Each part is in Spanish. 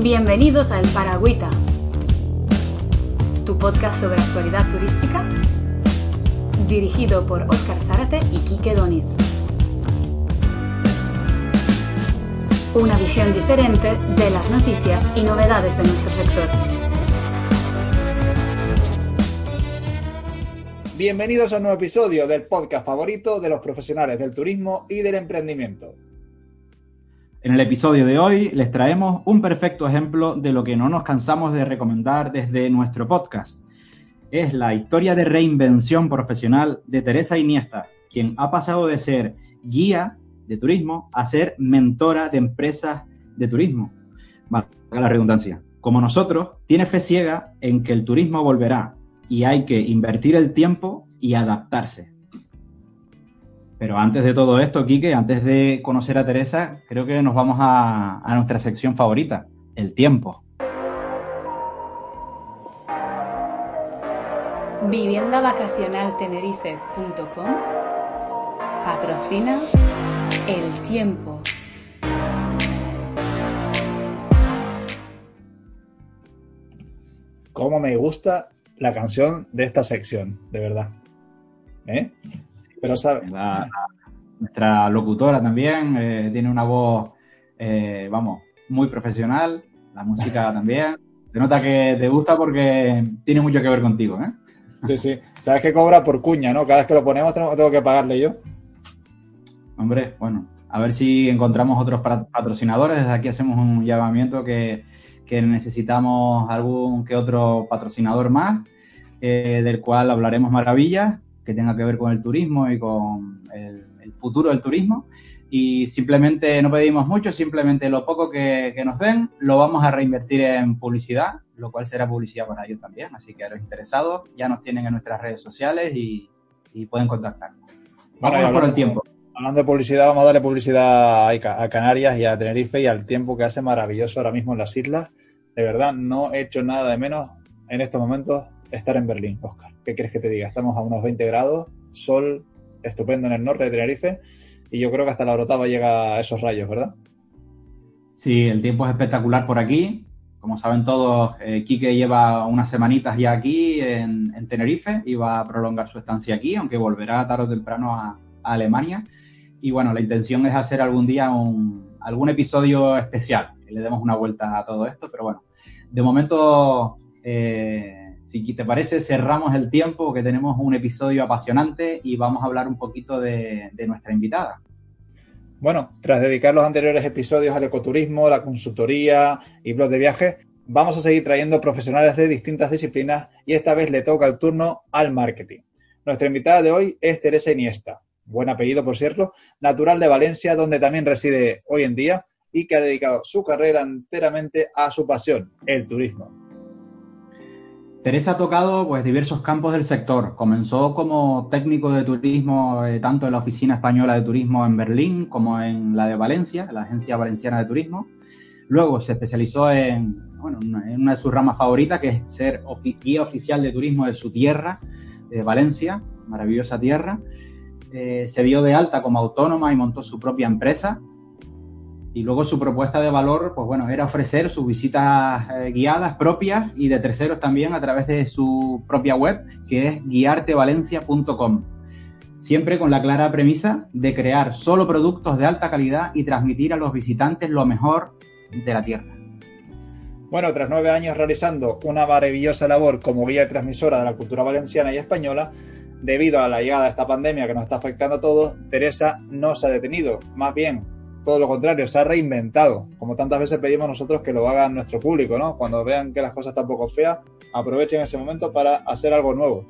Bienvenidos a El Paragüita, tu podcast sobre actualidad turística, dirigido por Óscar Zárate y Quique Doniz. Una visión diferente de las noticias y novedades de nuestro sector. Bienvenidos a un nuevo episodio del podcast favorito de los profesionales del turismo y del emprendimiento. En el episodio de hoy les traemos un perfecto ejemplo de lo que no nos cansamos de recomendar desde nuestro podcast. Es la historia de reinvención profesional de Teresa Iniesta, quien ha pasado de ser guía de turismo a ser mentora de empresas de turismo. Valga la redundancia. Como nosotros, tiene fe ciega en que el turismo volverá y hay que invertir el tiempo y adaptarse. Pero antes de todo esto, Quique, antes de conocer a Teresa, creo que nos vamos a, a nuestra sección favorita, el tiempo. Viviendavacacionaltenerife.com patrocina el tiempo. Cómo me gusta la canción de esta sección, de verdad. ¿Eh? Pero sabe. La- nuestra locutora también eh, tiene una voz, eh, vamos, muy profesional. La música también. Se nota que te gusta porque tiene mucho que ver contigo, ¿eh? Sí, sí. Sabes que cobra por cuña, ¿no? Cada vez que lo ponemos tengo, que pagarle yo. Hombre, bueno, a ver si encontramos otros patrocinadores. Desde aquí hacemos un llamamiento que, que necesitamos algún que otro patrocinador más, eh, del cual hablaremos maravillas, que tenga que ver con el turismo y con el, el futuro del turismo. Y simplemente no pedimos mucho, simplemente lo poco que, que nos den lo vamos a reinvertir en publicidad, lo cual será publicidad para ellos también. Así que a los interesados ya nos tienen en nuestras redes sociales y, y pueden contactarnos. Bueno, Vamos por hablando- el tiempo. Hablando de publicidad, vamos a darle publicidad a Canarias y a Tenerife y al tiempo que hace maravilloso ahora mismo en las islas. De verdad, no he hecho nada de menos en estos momentos estar en Berlín, Oscar. ¿Qué quieres que te diga? Estamos a unos 20 grados, sol estupendo en el norte de Tenerife y yo creo que hasta la Orotava llega a esos rayos, ¿verdad? Sí, el tiempo es espectacular por aquí. Como saben todos, eh, lleva unas semanitas ya aquí en, en Tenerife y va a prolongar su estancia aquí, aunque volverá tarde o temprano a, Alemania. Y bueno, la intención es hacer algún día un- algún episodio especial, le demos una vuelta a todo esto, pero bueno, de momento, eh, si te parece, cerramos el tiempo, que tenemos un episodio apasionante y vamos a hablar un poquito de- nuestra invitada. Bueno, tras dedicar los anteriores episodios al ecoturismo, la consultoría y blog de viajes, vamos a seguir trayendo profesionales de distintas disciplinas y esta vez le toca el turno al marketing. Nuestra invitada de hoy es Teresa Iniesta, buen apellido por cierto, natural de Valencia, donde también reside hoy en día y que ha dedicado su carrera enteramente a su pasión, el turismo. Teresa ha tocado pues, diversos campos del sector. Comenzó como técnico de turismo eh, tanto en la Oficina Española de Turismo en Berlín como en la de Valencia, la Agencia Valenciana de Turismo. Luego se especializó en, bueno, en una- de sus ramas favoritas, que es ser ofi- guía oficial de turismo de su tierra, de Valencia, maravillosa tierra. Eh, se dio de alta como autónoma y montó su propia empresa, y luego su propuesta de valor, pues bueno, era ofrecer sus visitas eh, guiadas propias y de terceros también a través de su propia web, que es guiartevalencia.com. Siempre con la clara premisa de crear solo productos de alta calidad y transmitir a los visitantes lo mejor de la tierra. Bueno, tras nueve años realizando una maravillosa labor como guía y transmisora de la cultura valenciana y española, debido a la llegada de esta pandemia que nos está afectando a todos, Teresa no se ha detenido. Más bien, todo lo contrario, se ha reinventado. Como tantas veces pedimos nosotros que lo haga nuestro público, ¿no? Cuando vean que las cosas están poco feas, aprovechen ese momento para hacer algo nuevo.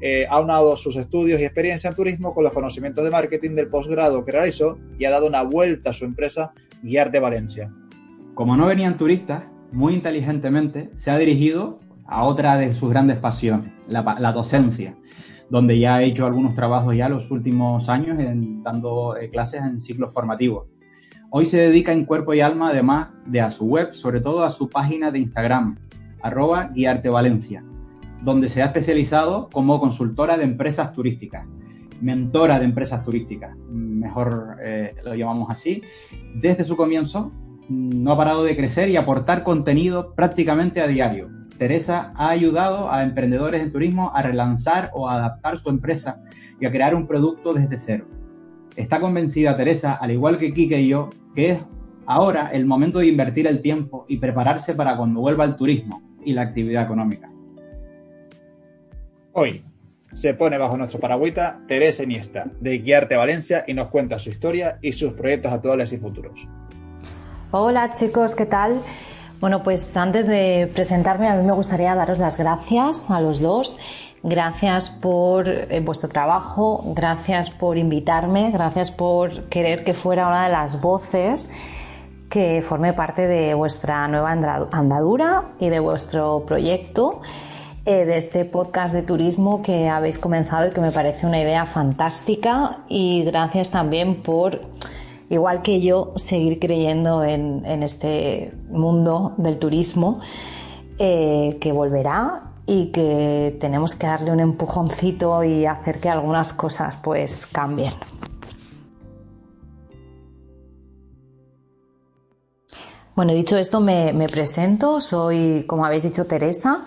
Eh, ha unado sus estudios y experiencia en turismo con los conocimientos de marketing del posgrado que realizó y ha dado una vuelta a su empresa Guiarte Valencia. Como no venían turistas, muy inteligentemente se ha dirigido a otra de sus grandes pasiones, la, la docencia, donde ya ha hecho algunos trabajos ya los últimos años en- dando eh, clases en ciclos formativos. Hoy se dedica en cuerpo y alma, además de a su web, sobre todo a su página de Instagram, arroba guiartevalencia, donde se ha especializado como consultora de empresas turísticas, mentora de empresas turísticas, mejor eh, lo llamamos así. Desde su comienzo no ha parado de crecer y aportar contenido prácticamente a diario. Teresa ha ayudado a emprendedores en turismo a relanzar o a adaptar su empresa y a crear un producto desde cero. Está convencida Teresa, al igual que Kike y yo, que es ahora el momento de invertir el tiempo y prepararse para cuando vuelva el turismo y la actividad económica. Hoy se pone bajo nuestro paragüita Teresa Iniesta, de Guiarte Valencia, y nos cuenta su historia y sus proyectos actuales y futuros. Hola chicos, ¿qué tal? Bueno, pues antes de presentarme, a mí me gustaría daros las gracias a los dos. Gracias por eh, vuestro trabajo, gracias por invitarme, gracias por querer que fuera una de las voces que forme parte de vuestra nueva andadura y de vuestro proyecto, eh, de este podcast de turismo que habéis comenzado y que me parece una idea fantástica. Y gracias también por igual que yo, seguir creyendo en, este mundo del turismo eh, que volverá y que tenemos que darle un empujoncito y hacer que algunas cosas pues cambien. Bueno, dicho esto, me presento. Soy, como habéis dicho, Teresa.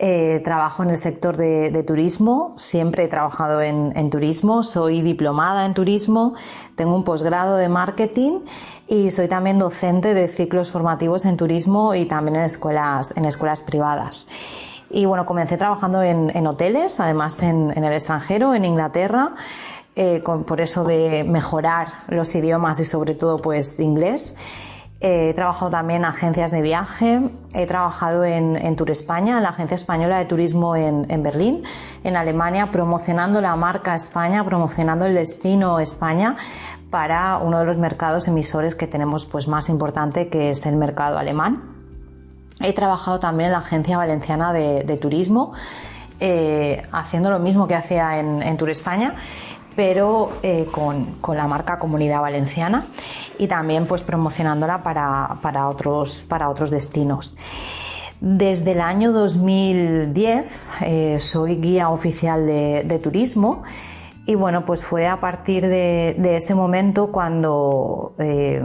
Eh, trabajo en el sector de, turismo, siempre he trabajado en, turismo, soy diplomada en turismo, tengo un posgrado de marketing y soy también docente de ciclos formativos en turismo y también en escuelas, en escuelas privadas. Y bueno, comencé trabajando en, hoteles, además en, el extranjero, en Inglaterra. Eh, por eso de mejorar los idiomas y sobre todo pues inglés. He trabajado también en agencias de viaje, he trabajado en, Tour España, en la Agencia Española de Turismo en, Berlín, en Alemania, promocionando la marca España, promocionando el destino España para uno de los mercados emisores que tenemos pues, más importante, que es el mercado alemán. He trabajado también en la Agencia Valenciana de, Turismo, eh, haciendo lo mismo que hacía en Tour España pero eh, con, la marca Comunidad Valenciana y también pues promocionándola para, otros, para otros destinos. Desde el año 2010 eh, soy guía oficial de, turismo y bueno, pues fue a partir de, ese momento cuando eh,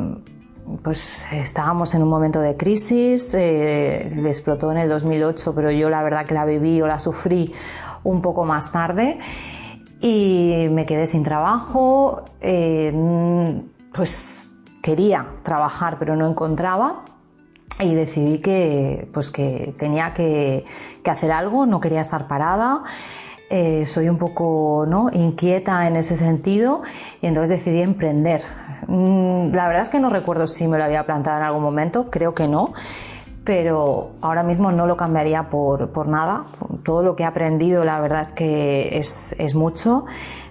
pues estábamos en un momento de crisis, explotó en el 2008, pero yo la verdad que la viví o la sufrí un poco más tarde y me quedé sin trabajo, eh, pues quería trabajar pero no encontraba y decidí que, pues que tenía que, hacer algo, no quería estar parada. Eh, soy un poco ¿no? inquieta en ese sentido y entonces decidí emprender. Mm, la verdad es que no recuerdo si me lo había planteado en algún momento, creo que no pero ahora mismo no lo cambiaría por, nada. Todo lo que he aprendido, la verdad es que es, mucho.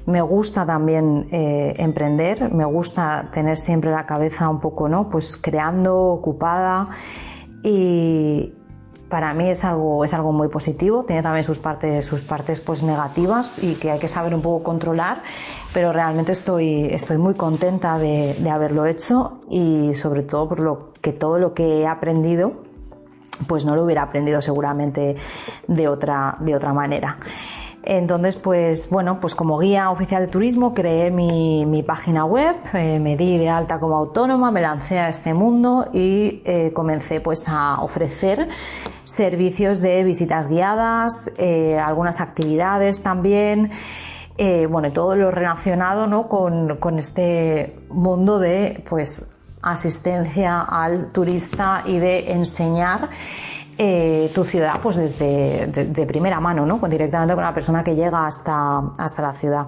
Me gusta también eh, emprender, me gusta tener siempre la cabeza un poco, ¿no? Pues creando, ocupada y para mí es algo, es algo muy positivo, tiene también sus partes, sus partes pues negativas y que hay que saber un poco controlar, pero realmente estoy, estoy muy contenta de, de haberlo hecho y sobre todo por lo que todo lo que he aprendido pues no lo hubiera aprendido seguramente de otra, de otra manera. Entonces, pues bueno, pues como guía oficial de turismo creé mi, página web, eh, me di de alta como autónoma, me lancé a este mundo y eh, comencé pues a ofrecer servicios de visitas guiadas, eh, algunas actividades también. bueno, todo lo relacionado ¿no? con, con este mundo de pues asistencia al turista y de enseñar eh, tu ciudad pues desde de, primera mano, ¿no? directamente con la persona que llega hasta, hasta la ciudad.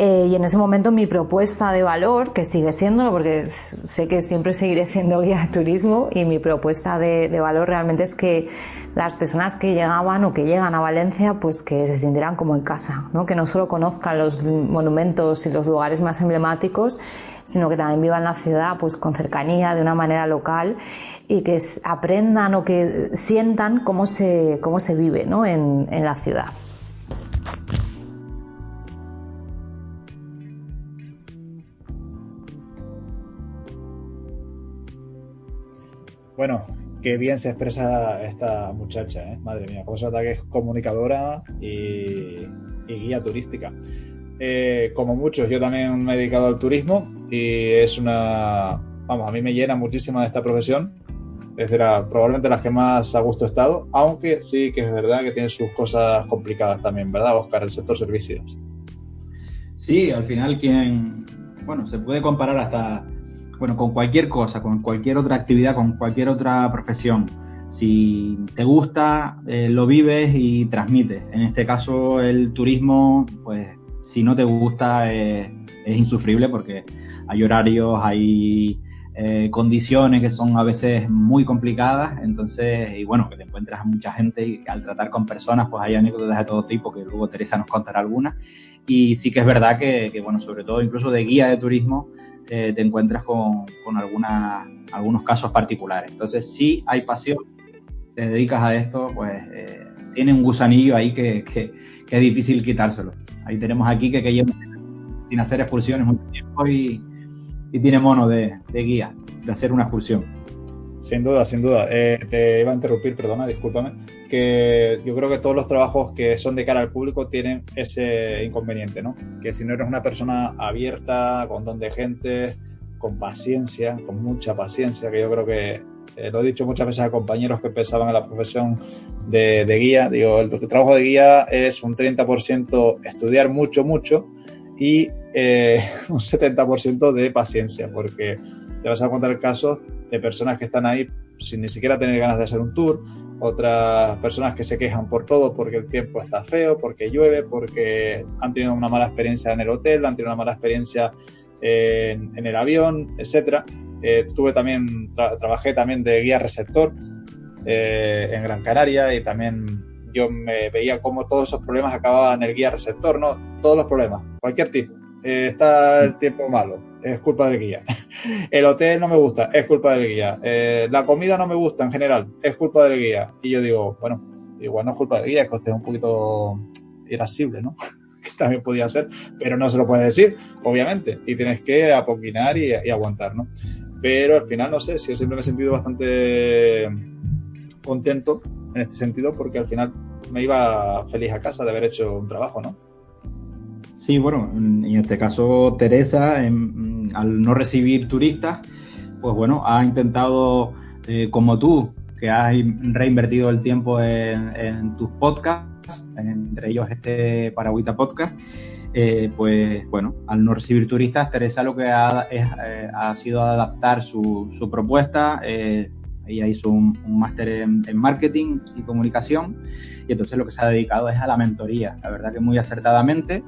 Eh, y en ese momento mi propuesta de valor, que sigue siendo, porque sé que siempre seguiré siendo guía de turismo, y mi propuesta de, de, valor realmente es que las personas que llegaban o que llegan a Valencia, pues que se sintieran como en casa, ¿no? que no solo conozcan los monumentos y los lugares más emblemáticos, sino que también vivan la ciudad pues con cercanía, de una manera local, y que aprendan o que sientan cómo se, cómo se vive ¿no? en, en la ciudad. Bueno, qué bien se expresa esta muchacha, ¿eh? madre mía, nota que es comunicadora y, guía turística. Eh, como muchos, yo también me he dedicado al turismo y es una, vamos, a mí me llena muchísimo de esta profesión. Es de la, probablemente las que más a gusto he estado, aunque sí que es verdad que tiene sus cosas complicadas también, ¿verdad, Oscar? El sector servicios. Sí, al final quien, bueno, se puede comparar hasta, bueno, con cualquier cosa, con cualquier otra actividad, con cualquier otra profesión. Si te gusta, eh, lo vives y transmites. En este caso, el turismo, pues, si no te gusta, eh, es insufrible porque hay horarios, hay eh, condiciones que son a veces muy complicadas, entonces, y bueno, que te encuentras a mucha gente y al tratar con personas, pues hay anécdotas de todo tipo, que luego Teresa nos contará algunas, y sí que es verdad que, bueno, sobre todo incluso de guía de turismo, eh, te encuentras con, con algunos casos particulares. Entonces, sí hay pasión, te dedicas a esto, pues eh, tiene un gusanillo ahí que, que, es difícil quitárselo. Ahí tenemos aquí que, que lleva sin hacer excursiones mucho tiempo y, y tiene mono de, guía, de hacer una excursión. Sin duda, sin duda. Eh, te iba a interrumpir, perdona, discúlpame, que yo creo que todos los trabajos que son de cara al público tienen ese inconveniente, ¿no? Que si no eres una persona abierta, con don de gente, con paciencia, con mucha paciencia, que yo creo que eh, lo he dicho muchas veces a compañeros que pensaban en la profesión de, guía, digo, el trabajo de guía es un 30% estudiar mucho, mucho y eh, un 70% de paciencia, porque te vas a encontrar casos de personas que están ahí sin ni siquiera tener ganas de hacer un tour, otras personas que se quejan por todo porque el tiempo está feo, porque llueve, porque han tenido una mala experiencia en el hotel, han tenido una mala experiencia en, el avión, etcétera. Eh, tuve también, trabajé también de guía receptor eh, en Gran Canaria y también yo me veía cómo todos esos problemas acababan en el guía receptor, ¿no? Todos los problemas, cualquier tipo. Eh, está el tiempo malo, es culpa del guía. El hotel no me gusta, es culpa del guía. Eh, la comida no me gusta en general, es culpa del guía. Y yo digo, bueno, igual no es culpa del guía, es que usted es un poquito irascible, ¿no? que también podía ser, pero no se lo puedes decir, obviamente, y tienes que apoquinar y, y aguantar, ¿no? Pero al final, no sé, si yo siempre me he sentido bastante contento en este sentido porque al final me iba feliz a casa de haber hecho un trabajo, ¿no? Sí, bueno, en este caso Teresa, al no recibir turistas, pues bueno, ha intentado, eh, como tú, que has reinvertido el tiempo en, tus podcasts, entre ellos este Paragüita Podcast, eh, pues bueno, al no recibir turistas, Teresa lo que ha, eh, ha sido adaptar su, su propuesta, ella hizo un, máster en, marketing y comunicación y entonces lo que se ha dedicado es a la mentoría, la verdad que muy acertadamente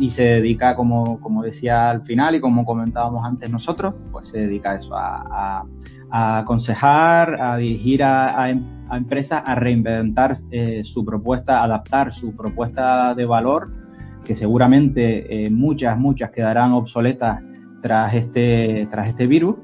y se dedica, como, como decía al final y como comentábamos antes nosotros, pues se dedica a eso, a, aconsejar, a dirigir a, empresas a reinventar eh, su propuesta, adaptar su propuesta de valor, que seguramente eh, muchas, muchas quedarán obsoletas tras este, tras este virus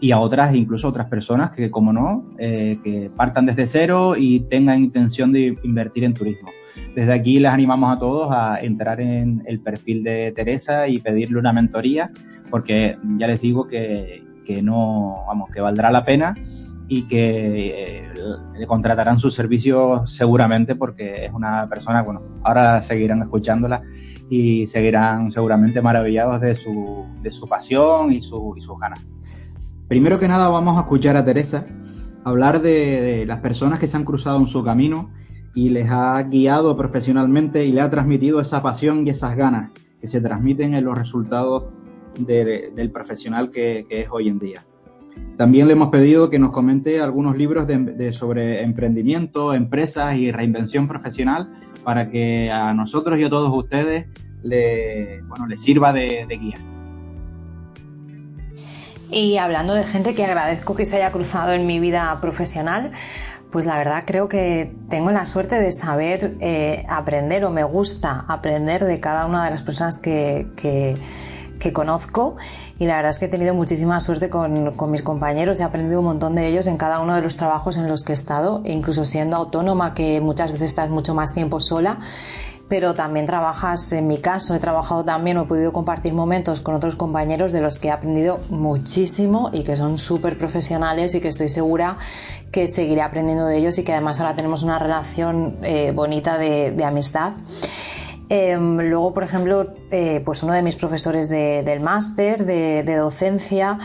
y a otras, incluso otras personas que, como no, eh, que partan desde cero y tengan intención de invertir en turismo. Desde aquí les animamos a todos a entrar en el perfil de Teresa y pedirle una mentoría, porque ya les digo que, que no, vamos, que valdrá la pena y que eh, le contratarán sus servicios seguramente porque es una persona, bueno, ahora seguirán escuchándola y seguirán seguramente maravillados de su, de su pasión y, su, y sus ganas. Primero que nada vamos a escuchar a Teresa hablar de, las personas que se han cruzado en su camino y les ha guiado profesionalmente y le ha transmitido esa pasión y esas ganas que se transmiten en los resultados del profesional que, es hoy en día. También le hemos pedido que nos comente algunos libros de, sobre emprendimiento, empresas y reinvención profesional para que a nosotros y a todos ustedes le, bueno, les sirva de guía. Y hablando de gente que agradezco que se haya cruzado en mi vida profesional, pues la verdad creo que tengo la suerte de saber eh, aprender o me gusta aprender de cada una de las personas que, que, conozco. Y la verdad es que he tenido muchísima suerte con, con, mis compañeros, he aprendido un montón de ellos en cada uno de los trabajos en los que he estado, e incluso siendo autónoma, que muchas veces estás mucho más tiempo sola, pero también trabajas, en mi caso, he trabajado también he podido compartir momentos con otros compañeros de los que he aprendido muchísimo y que son súper profesionales y que estoy segura que seguiré aprendiendo de ellos y que además ahora tenemos una relación eh, bonita de, amistad. Em, luego, por ejemplo, eh, pues uno de mis profesores del máster de, docencia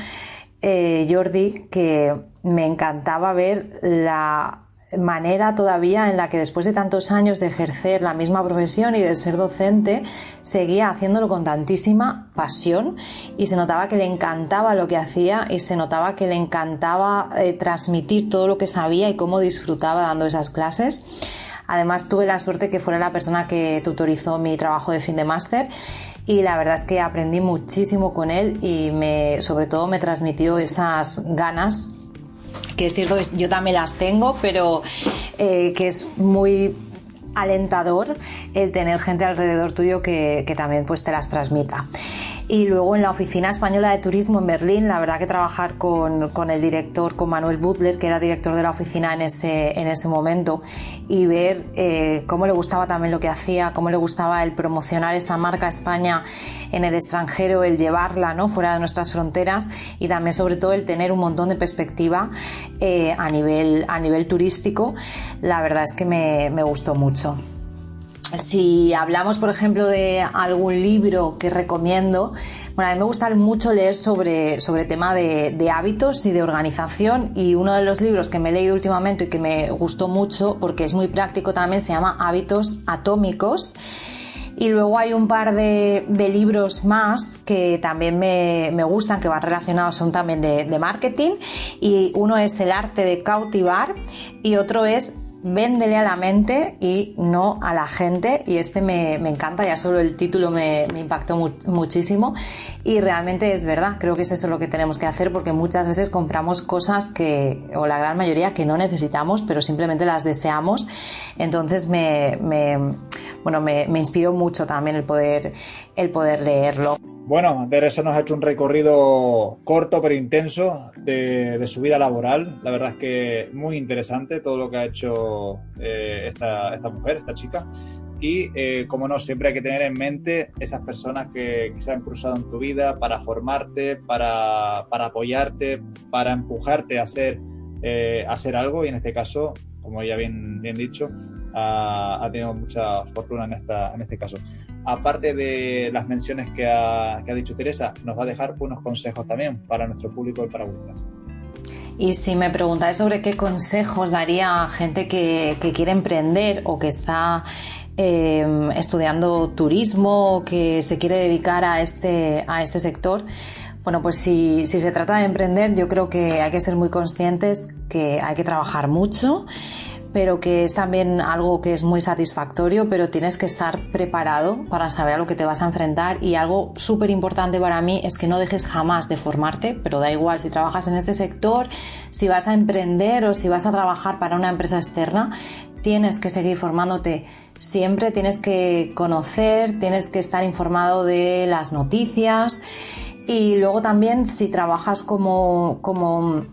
eh, Jordi, que me encantaba ver la manera todavía en la que después de tantos años de ejercer la misma profesión y de ser docente, seguía haciéndolo con tantísima pasión y se notaba que le encantaba lo que hacía y se notaba que le encantaba eh, transmitir todo lo que sabía y cómo disfrutaba dando esas clases. Además tuve la suerte que fuera la persona que tutorizó mi trabajo de fin de máster y la verdad es que aprendí muchísimo con él y me, sobre todo me transmitió esas ganas que es cierto, yo también las tengo, pero eh, que es muy alentador el tener gente alrededor tuyo que, que también pues te las transmita. Y luego en la Oficina Española de Turismo en Berlín, la verdad que trabajar con, con el director, con Manuel Butler, que era director de la oficina en ese, en ese momento, y ver eh, cómo le gustaba también lo que hacía, cómo le gustaba el promocionar esta marca España en el extranjero, el llevarla ¿no? fuera de nuestras fronteras y también sobre todo el tener un montón de perspectiva eh, a, nivel, a nivel turístico, la verdad es que me, me gustó mucho. Si hablamos, por ejemplo, de algún libro que recomiendo, bueno, a mí me gusta mucho leer sobre, sobre tema de, hábitos y de organización y uno de los libros que me he leído últimamente y que me gustó mucho porque es muy práctico también se llama Hábitos Atómicos. Y luego hay un par de, libros más que también me, me, gustan, que van relacionados, son también de marketing. Y uno es El arte de cautivar y otro es véndele a la mente y no a la gente. Y este me, me encanta, ya solo el título me, impactó mu muchísimo. Y realmente es verdad, creo que es eso lo que tenemos que hacer porque muchas veces compramos cosas que, o la gran mayoría, que no necesitamos, pero simplemente las deseamos. Entonces me, me bueno, me, me inspiró mucho también el poder, el poder leerlo. Bueno, Teresa nos ha hecho un recorrido corto pero intenso de, su vida laboral. La verdad es que muy interesante todo lo que ha hecho eh, esta, mujer, esta chica. Y, eh, como no, siempre hay que tener en mente esas personas que, que se han cruzado en tu vida para formarte, para, para apoyarte, para empujarte a hacer, eh, a hacer algo. Y en este caso, como ya bien dicho, ha, ha tenido mucha fortuna en, esta, en este caso aparte de las menciones que ha, que ha, dicho Teresa, nos va a dejar unos consejos también para nuestro público del Paraguas. Y si me preguntáis sobre qué consejos daría a gente que, que quiere emprender o que está eh, estudiando turismo o que se quiere dedicar a este, a este sector, bueno, pues si, si se trata de emprender, yo creo que hay que ser muy conscientes que hay que trabajar mucho pero que es también algo que es muy satisfactorio, pero tienes que estar preparado para saber a lo que te vas a enfrentar. Y algo súper importante para mí es que no dejes jamás de formarte, pero da igual si trabajas en este sector, si vas a emprender o si vas a trabajar para una empresa externa, tienes que seguir formándote siempre, tienes que conocer, tienes que estar informado de las noticias. Y luego también si trabajas como, como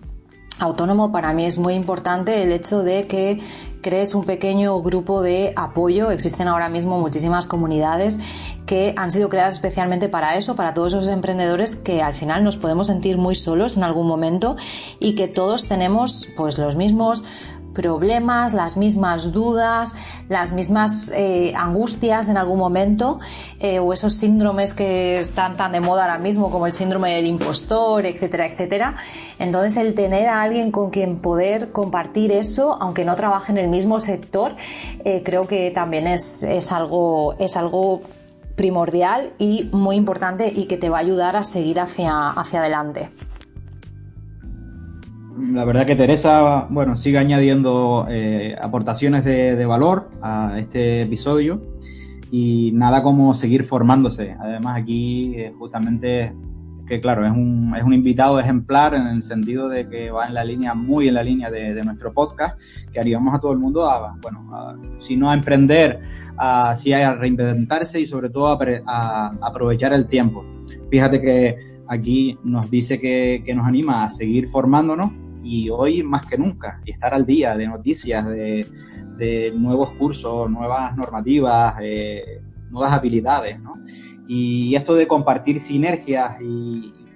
autónomo para mí es muy importante el hecho de que crees un pequeño grupo de apoyo. Existen ahora mismo muchísimas comunidades que han sido creadas especialmente para eso, para todos esos emprendedores que al final nos podemos sentir muy solos en algún momento y que todos tenemos pues los mismos problemas, las mismas dudas, las mismas eh, angustias en algún momento, eh, o esos síndromes que están tan de moda ahora mismo, como el síndrome del impostor, etcétera, etcétera. Entonces, el tener a alguien con quien poder compartir eso, aunque no trabaje en el mismo sector, eh, creo que también es, es, algo, es algo primordial y muy importante y que te va a ayudar a seguir hacia, hacia adelante la verdad que Teresa, bueno, sigue añadiendo eh, aportaciones de, de, valor a este episodio y nada como seguir formándose. Además aquí eh, justamente que claro, es un, es un invitado ejemplar en el sentido de que va en la línea, muy en la línea de, de nuestro podcast, que haríamos a todo el mundo a, bueno, a, si no a emprender, a, sí a reinventarse y sobre todo a, a aprovechar el tiempo. Fíjate que aquí nos dice que, que, nos anima a seguir formándonos y hoy más que nunca, y estar al día de noticias, de, de nuevos cursos, nuevas normativas, eh, nuevas habilidades, ¿no? Y esto de compartir sinergias e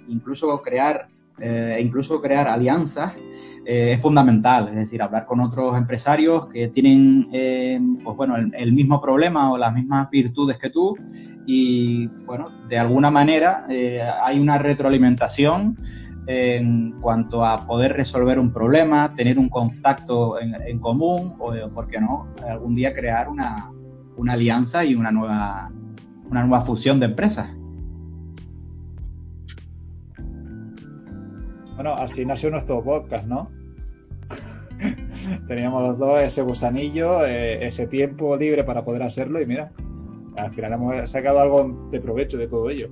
incluso crear, eh, incluso crear alianzas eh, es fundamental, es decir, hablar con otros empresarios que tienen, eh, pues bueno, el, el, mismo problema o las mismas virtudes que tú y, bueno, de alguna manera hay una retroalimentación en cuanto a poder resolver un problema, tener un contacto en, común o, ¿por qué no?, algún día crear una, una alianza y una nueva, una nueva fusión de empresas. Bueno, así nació nuestro podcast, ¿no? Teníamos los dos ese gusanillo, eh, ese tiempo libre para poder hacerlo y mira, al final hemos sacado algo de provecho de todo ello.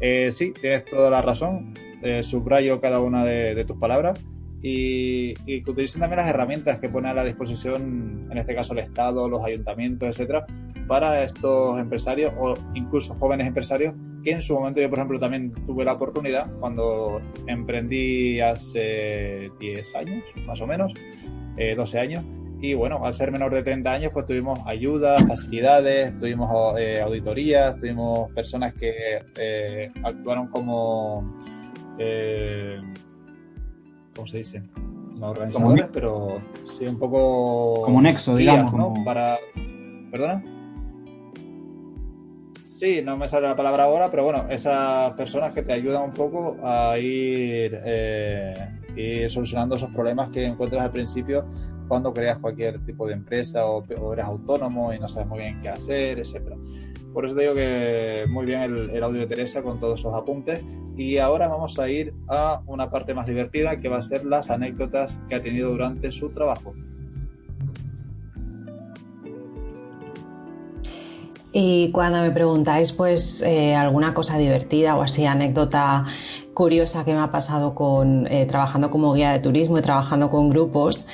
Eh, sí, tienes toda la razón. Eh, subrayo cada una de, tus palabras y, que utilicen también las herramientas que pone a la disposición, en este caso el Estado, los ayuntamientos, etcétera, para estos empresarios o incluso jóvenes empresarios que en su momento yo, por ejemplo, también tuve la oportunidad cuando emprendí hace 10 años, más o menos, 12 años, y bueno, al ser menor de 30 años, pues tuvimos ayudas, facilidades, tuvimos eh, auditorías, tuvimos personas que eh, actuaron como, eh, ¿cómo se dice? No organizadores, pero sí un poco... Como nexo, digamos. ¿no? Para... ¿Perdona? Sí, no me sale la palabra ahora, pero bueno, esas personas que te ayudan un poco a ir solucionando esos problemas que encuentras al principio cuando creas cualquier tipo de empresa o, eres autónomo y no sabes muy bien qué hacer, etcétera. Por eso te digo que muy bien el, audio de Teresa con todos esos apuntes. Y ahora vamos a ir a una parte más divertida que va a ser las anécdotas que ha tenido durante su trabajo. Y cuando me preguntáis, pues, eh, alguna cosa divertida o así, anécdota curiosa que me ha pasado con eh, trabajando como guía de turismo y trabajando con grupos,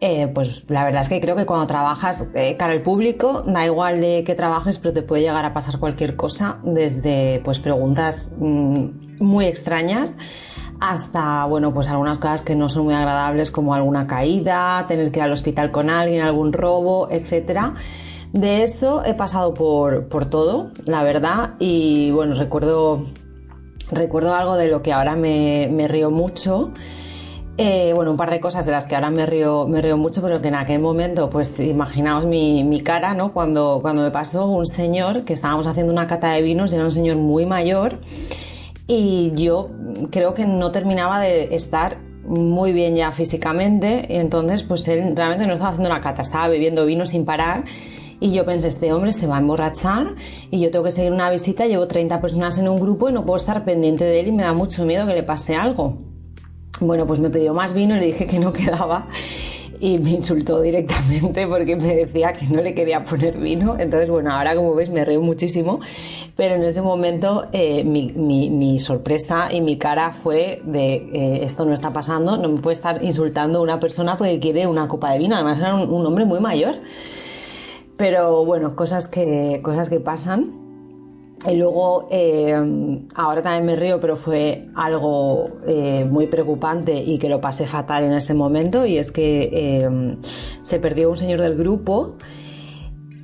eh, pues la verdad es que creo que cuando trabajas eh, cara al público, da igual de qué trabajes, pero te puede llegar a pasar cualquier cosa, desde pues preguntas mm, muy extrañas hasta, bueno, pues algunas cosas que no son muy agradables, como alguna caída, tener que ir al hospital con alguien, algún robo, etcétera. De eso he pasado por, por todo, la verdad, y bueno, recuerdo recuerdo algo de lo que ahora me, río mucho. Eh, bueno, un par de cosas de las que ahora me río, me río mucho, pero que en aquel momento, pues imaginaos mi, cara, ¿no? Cuando, cuando me pasó un señor que estábamos haciendo una cata de vinos, era un señor muy mayor y yo creo que no terminaba de estar muy bien ya físicamente entonces pues él realmente no estaba haciendo una cata, estaba bebiendo vino sin parar y yo pensé, este hombre se va a emborrachar y yo tengo que seguir una visita, llevo 30 personas en un grupo y no puedo estar pendiente de él y me da mucho miedo que le pase algo. Bueno, pues me pidió más vino le dije que no quedaba y me insultó directamente porque me decía que no le quería poner vino. Entonces, bueno, ahora como ves me río muchísimo, pero en ese momento eh, mi, sorpresa y mi cara fue de eh, esto no está pasando, no me puede estar insultando una persona porque quiere una copa de vino. Además era un hombre muy mayor. Pero bueno, cosas que, cosas que pasan. Y luego, eh, ahora también me río, pero fue algo eh, muy preocupante y que lo pasé fatal en ese momento. Y es que eh, se perdió un señor del grupo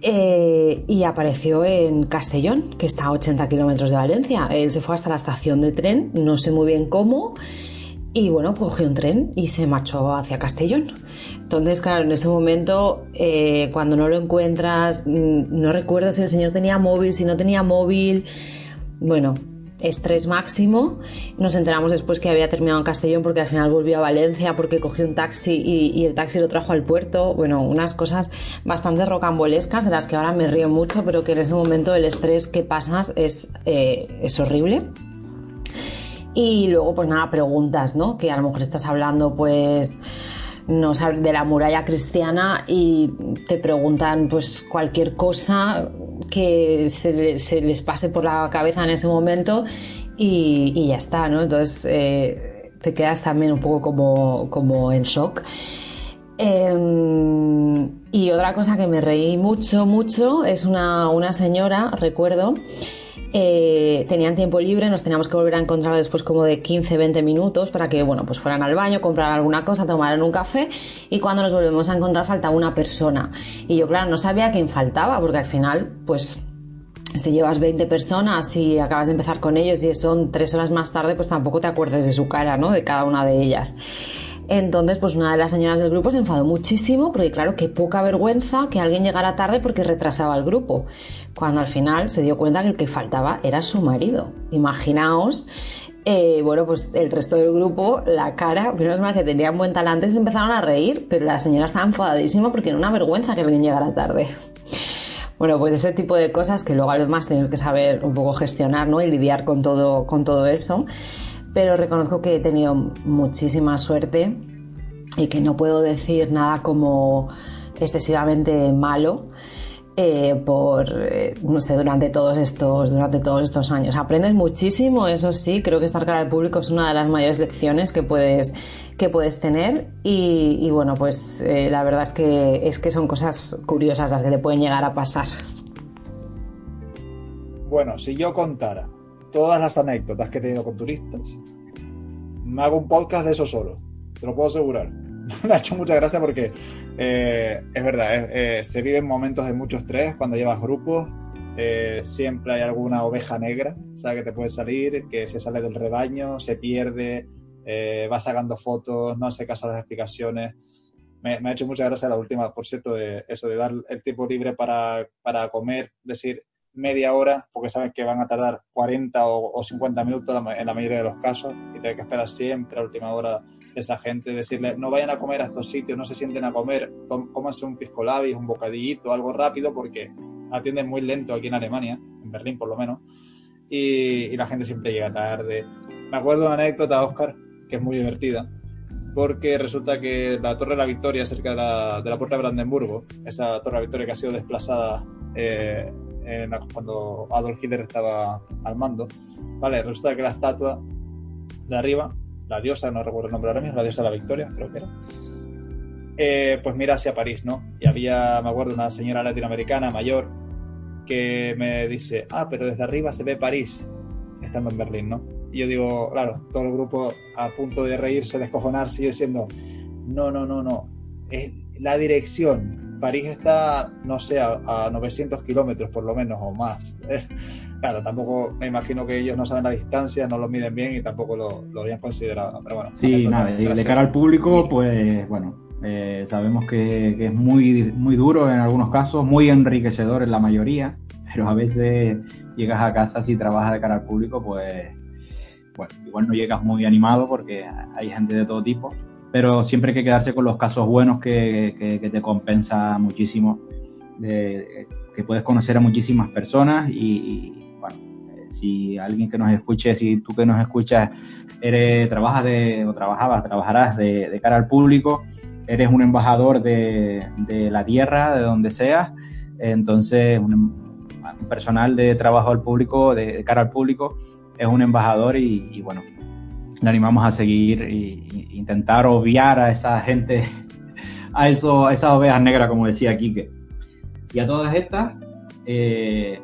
y apareció en Castellón, que está a 80 kilómetros de Valencia. Él se fue hasta la estación de tren, no sé muy bien cómo. Y bueno, cogió un tren y se marchó hacia Castellón. Entonces, claro, en ese momento, eh, cuando no lo encuentras, mm, no recuerdo si el señor tenía móvil, si no tenía móvil. Bueno, estrés máximo. Nos enteramos después que había terminado en Castellón porque al final volvió a Valencia porque cogió un taxi y, el taxi lo trajo al puerto. Bueno, unas cosas bastante rocambolescas de las que ahora me río mucho, pero que en ese momento el estrés que pasas es, eh, es horrible. Y luego, pues nada, preguntas, ¿no? Que a lo mejor estás hablando, pues, no de la muralla cristiana y te preguntan, pues, cualquier cosa que se, les pase por la cabeza en ese momento y, ya está, ¿no? Entonces, eh, te quedas también un poco como, como en shock. Em, y otra cosa que me reí mucho, mucho, es una, una señora, recuerdo, eh, tenían tiempo libre, nos teníamos que volver a encontrar después como de 15-20 minutos para que, bueno, pues fueran al baño, compraran alguna cosa, tomaran un café y cuando nos volvemos a encontrar faltaba una persona. Y yo, claro, no sabía quién faltaba porque al final, pues si llevas 20 personas y acabas de empezar con ellos y son tres horas más tarde, pues tampoco te acuerdas de su cara, ¿no? De cada una de ellas. Entonces, pues una de las señoras del grupo se enfadó muchísimo porque, claro, qué poca vergüenza que alguien llegara tarde porque retrasaba el grupo, cuando al final se dio cuenta que el que faltaba era su marido. Imaginaos eh, bueno, pues el resto del grupo, la cara, menos mal que tenían buen talante, se empezaron a reír, pero la señora estaba enfadadísima porque era una vergüenza que alguien llegara tarde. Bueno, pues ese tipo de cosas que luego además tienes que saber un poco gestionar, ¿no? Y lidiar con todo, con todo eso. Pero reconozco que he tenido muchísima suerte y que no puedo decir nada como excesivamente malo. Eh, por, eh, no sé, durante todos, estos, durante todos estos años. Aprendes muchísimo, eso sí, creo que estar cara al público es una de las mayores lecciones que puedes, que puedes tener y, bueno, pues eh, la verdad es que, es que son cosas curiosas las que te pueden llegar a pasar. Bueno, si yo contara todas las anécdotas que he tenido con turistas, me hago un podcast de eso solo, te lo puedo asegurar. me ha hecho mucha gracia porque eh, es verdad, eh, se viven momentos de mucho estrés cuando llevas grupos. Eh, siempre hay alguna oveja negra, ¿sabes? Que te puede salir, que se sale del rebaño, se pierde, va sacando fotos, no hace caso a las explicaciones. Me, ha hecho mucha gracia la última, por cierto, de eso de dar el tiempo libre para, para comer, decir media hora, porque saben que van a tardar 40 o, o 50 minutos en la mayoría de los casos y tienes que esperar siempre a última hora esa gente, decirle no vayan a comer a estos sitios, no se sienten a comer, cómanse un pisco labis, un bocadillito, algo rápido, porque atienden muy lento aquí en Alemania, en Berlín por lo menos, y, la gente siempre llega tarde. Me acuerdo de una anécdota, Oscar, que es muy divertida, porque resulta que la Torre de la Victoria, cerca de la, de la Puerta de Brandenburgo, esa Torre de la Victoria que ha sido desplazada eh, cuando Adolf Hitler estaba al mando, ¿vale? Resulta que la estatua de arriba la diosa, no recuerdo el nombre ahora mismo, la diosa de la victoria, creo que era. Eh, pues mira hacia París, ¿no? Y había, me acuerdo, una señora latinoamericana mayor que me dice, ah, pero desde arriba se ve París, estando en Berlín, ¿no? Y yo digo, claro, todo el grupo a punto de reírse, descojonarse, y diciendo, no, no, no, no, es la dirección. París está, no sé, a, a 900 kilómetros por lo menos o más. Claro, tampoco me imagino que ellos no saben la distancia, no lo miden bien y tampoco lo, lo habían considerado. Pero bueno, sí, nada, de cara al público, pues bueno, eh, sabemos que, es muy, muy duro en algunos casos, muy enriquecedor en la mayoría, pero a veces llegas a casa si trabajas de cara al público, pues bueno, igual no llegas muy animado porque hay gente de todo tipo, pero siempre hay que quedarse con los casos buenos que, que, te compensa muchísimo, de, que puedes conocer a muchísimas personas y si alguien que nos escuche, si tú que nos escuchas eres, trabajas de, o trabajabas, trabajarás de, cara al público, eres un embajador de, la tierra, de donde seas, entonces un, personal de trabajo al público, de, cara al público, es un embajador y, bueno, le animamos a seguir e intentar obviar a esa gente, a, eso, a esas ovejas negras, como decía Quique. Y a todas estas, eh,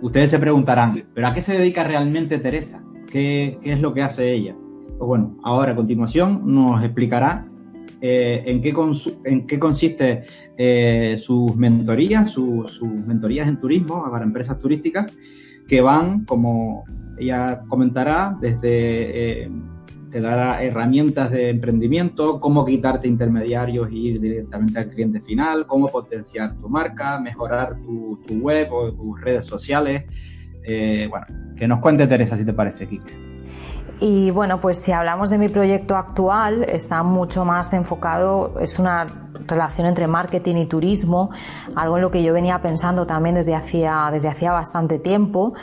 Ustedes se preguntarán, ¿pero a qué se dedica realmente Teresa? ¿Qué, es lo que hace ella? Pues bueno, ahora a continuación nos explicará eh, en, qué en qué consiste eh, sus mentorías, sus mentorías en turismo para empresas turísticas, que van, como ella comentará, desde eh, te dará herramientas de emprendimiento, cómo quitarte intermediarios y ir directamente al cliente final, cómo potenciar tu marca, mejorar tu, web o tus redes sociales. Eh, bueno, que nos cuente Teresa si te parece, Kike. Y bueno, pues si hablamos de mi proyecto actual, está mucho más enfocado, es una relación entre marketing y turismo, algo en lo que yo venía pensando también desde hacía, desde hacía bastante tiempo,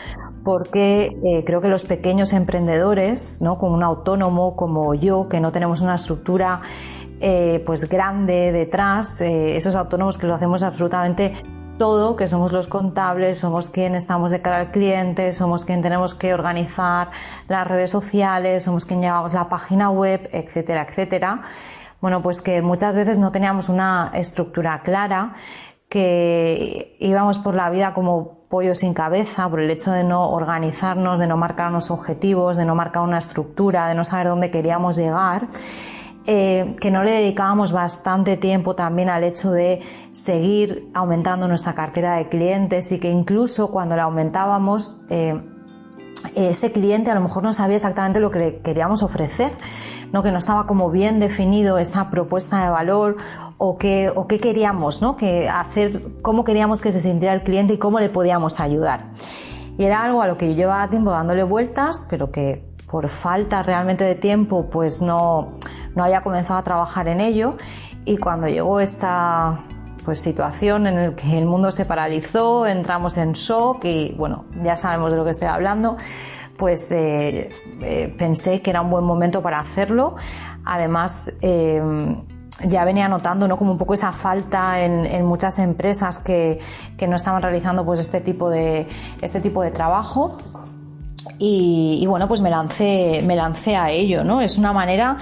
porque eh, creo que los pequeños emprendedores, ¿no? como un autónomo como yo, que no tenemos una estructura eh, pues grande detrás, eh, esos autónomos que lo hacemos absolutamente todo, que somos los contables, somos quien estamos de cara al cliente, somos quien tenemos que organizar las redes sociales, somos quien llevamos la página web, etcétera, etcétera. Bueno, pues que muchas veces no teníamos una estructura clara, que íbamos por la vida como pollo sin cabeza por el hecho de no organizarnos, de no marcar unos objetivos, de no marcar una estructura, de no saber dónde queríamos llegar. Eh, que no le dedicábamos bastante tiempo también al hecho de seguir aumentando nuestra cartera de clientes y que incluso cuando la aumentábamos eh, ese cliente a lo mejor no sabía exactamente lo que le queríamos ofrecer, ¿no? que no estaba como bien definido esa propuesta de valor o qué, o qué queríamos, ¿no? que hacer, cómo queríamos que se sintiera el cliente y cómo le podíamos ayudar. Y era algo a lo que yo llevaba tiempo dándole vueltas, pero que por falta realmente de tiempo, pues no, no había comenzado a trabajar en ello. Y cuando llegó esta pues, situación en la que el mundo se paralizó, entramos en shock y bueno, ya sabemos de lo que estoy hablando, pues eh, eh, pensé que era un buen momento para hacerlo. Además, eh, ya venía notando ¿no? como un poco esa falta en, muchas empresas que, no estaban realizando pues este tipo de, este tipo de trabajo. Y, bueno, pues me lancé, me lancé a ello, ¿no? Es una manera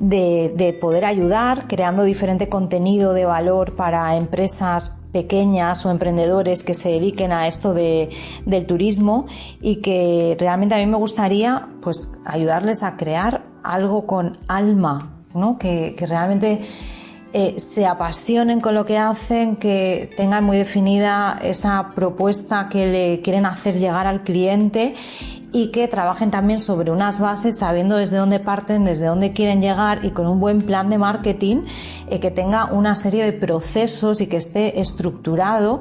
de, poder ayudar creando diferente contenido de valor para empresas pequeñas o emprendedores que se dediquen a esto de, del turismo y que realmente a mí me gustaría pues ayudarles a crear algo con alma, que, realmente eh, se apasionen con lo que hacen, que tengan muy definida esa propuesta que le quieren hacer llegar al cliente y que trabajen también sobre unas bases sabiendo desde dónde parten, desde dónde quieren llegar y con un buen plan de marketing eh, que tenga una serie de procesos y que esté estructurado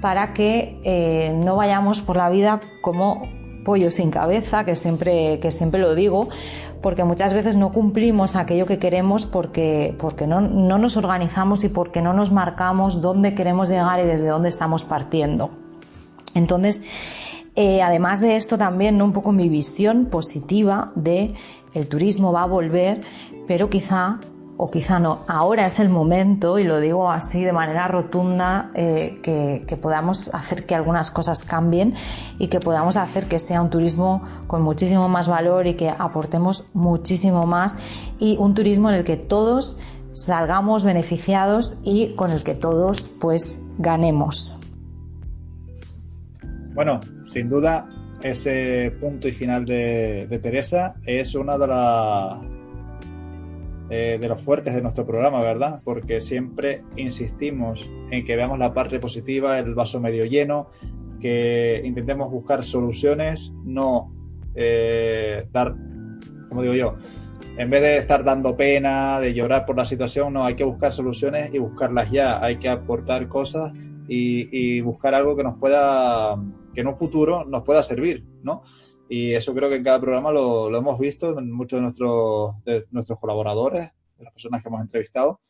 para que eh, no vayamos por la vida como pollo sin cabeza, que siempre, que siempre lo digo, porque muchas veces no cumplimos aquello que queremos porque, porque no, nos organizamos y porque no nos marcamos dónde queremos llegar y desde dónde estamos partiendo. Entonces, eh, además de esto también, un poco mi visión positiva de el turismo va a volver, pero quizá o quizá no, ahora es el momento, y lo digo así de manera rotunda, eh, que, podamos hacer que algunas cosas cambien y que podamos hacer que sea un turismo con muchísimo más valor y que aportemos muchísimo más y un turismo en el que todos salgamos beneficiados y con el que todos pues ganemos. Bueno, sin duda ese punto y final de, de Teresa es una de las eh, de los fuertes de nuestro programa, ¿verdad? Porque siempre insistimos en que veamos la parte positiva, el vaso medio lleno, que intentemos buscar soluciones, no eh, dar, como digo yo, en vez de estar dando pena, de llorar por la situación, no, hay que buscar soluciones y buscarlas ya, hay que aportar cosas y, buscar algo que nos pueda, que en un futuro nos pueda servir, ¿no? Y eso creo que en cada programa lo, hemos visto en muchos de nuestros, de nuestros colaboradores, de las personas que hemos entrevistado,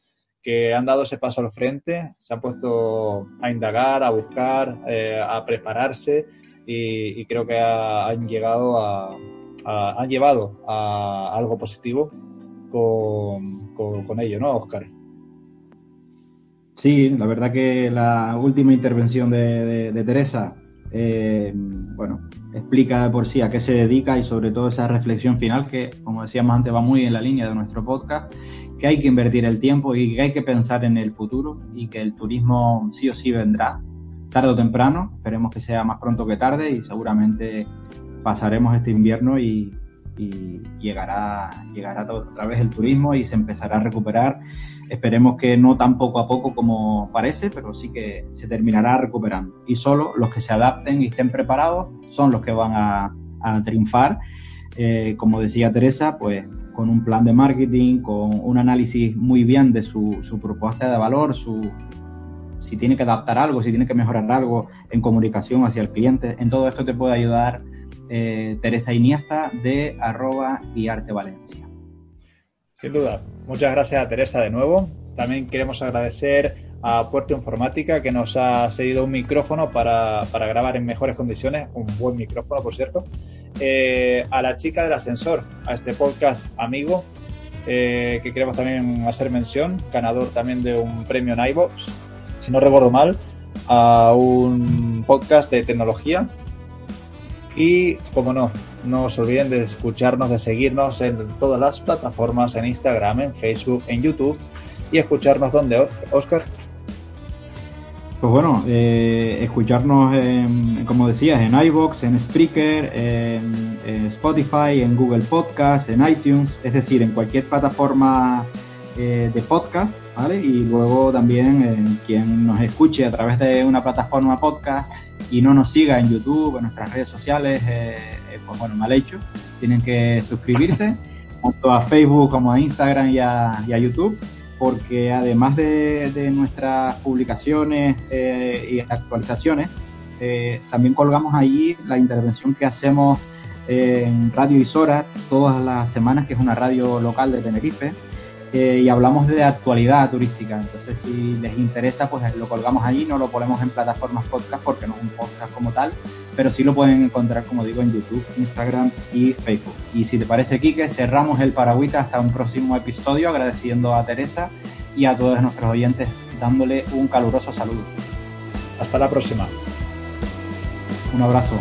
que han dado ese paso al frente, se han puesto a indagar, a buscar, eh, a prepararse y, creo que han llegado a, han llevado a algo positivo con, con, ello, ¿no, Oscar? Sí, la verdad que la última intervención de, de Teresa eh, bueno, explica por sí a qué se dedica y sobre todo esa reflexión final que, como decíamos antes, va muy en la línea de nuestro podcast, que hay que invertir el tiempo y que hay que pensar en el futuro y que el turismo sí o sí vendrá, tarde o temprano, esperemos que sea más pronto que tarde y seguramente pasaremos este invierno y, y llegará, llegará otra vez el turismo y se empezará a recuperar Esperemos que no tan poco a poco como parece, pero sí que se terminará recuperando. Y solo los que se adapten y estén preparados son los que van a, triunfar. Eh, como decía Teresa, pues con un plan de marketing, con un análisis muy bien de su, propuesta de valor, su, si tiene que adaptar algo, si tiene que mejorar algo en comunicación hacia el cliente. En todo esto te puede ayudar eh, Teresa Iniesta de arroba guiarte Valencia. Sin duda. Muchas gracias a Teresa de nuevo. También queremos agradecer a Puerto Informática que nos ha cedido un micrófono para, grabar en mejores condiciones, un buen micrófono por cierto, eh, a la chica del ascensor, a este podcast amigo eh, que queremos también hacer mención, ganador también de un premio en si no recuerdo mal, a un podcast de tecnología y, como no, no se olviden de escucharnos, de seguirnos en todas las plataformas, en Instagram, en Facebook, en YouTube y escucharnos donde, Oscar. Pues bueno, eh, escucharnos, como decías, en iBox, en Spreaker, en, Spotify, en Google Podcast, en iTunes, es decir, en cualquier plataforma eh, de podcast, Y luego también en quien nos escuche a través de una plataforma podcast y no nos siga en YouTube, en nuestras redes sociales, eh, eh, pues bueno, mal hecho. Tienen que suscribirse tanto a Facebook como a Instagram y a, YouTube, porque además de, nuestras publicaciones eh, y actualizaciones, también colgamos ahí la intervención que hacemos en Radio Isora todas las semanas, que es una radio local de Tenerife, eh, y hablamos de actualidad turística. Entonces, si les interesa, pues lo colgamos allí, no lo ponemos en plataformas podcast porque no es un podcast como tal, pero sí lo pueden encontrar, como digo, en YouTube, Instagram y Facebook. Y si te parece, Quique, cerramos el Paragüita hasta un próximo episodio, agradeciendo a Teresa y a todos nuestros oyentes, dándole un caluroso saludo. Hasta la próxima. Un abrazo.